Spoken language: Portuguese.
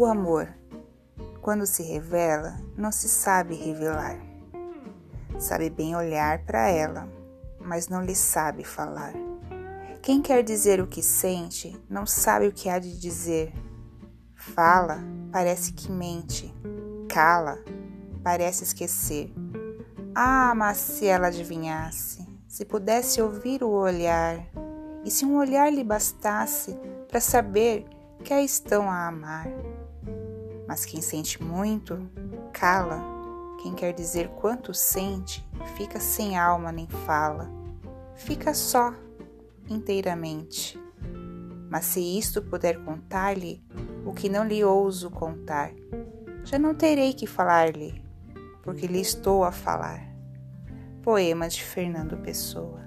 O amor, quando se revela, não se sabe revelar. Sabe bem olhar para ela, mas não lhe sabe falar. Quem quer dizer o que sente, não sabe o que há de dizer. Fala, parece que mente. Cala, parece esquecer. Ah, mas se ela adivinhasse, se pudesse ouvir o olhar, e se um olhar lhe bastasse para saber que a estão a amar. Mas quem sente muito, cala. Quem quer dizer quanto sente, fica sem alma nem fala. Fica só, inteiramente. Mas se isto puder contar-lhe, o que não lhe ouso contar, já não terei que falar-lhe, porque lhe estou a falar. Poema de Fernando Pessoa.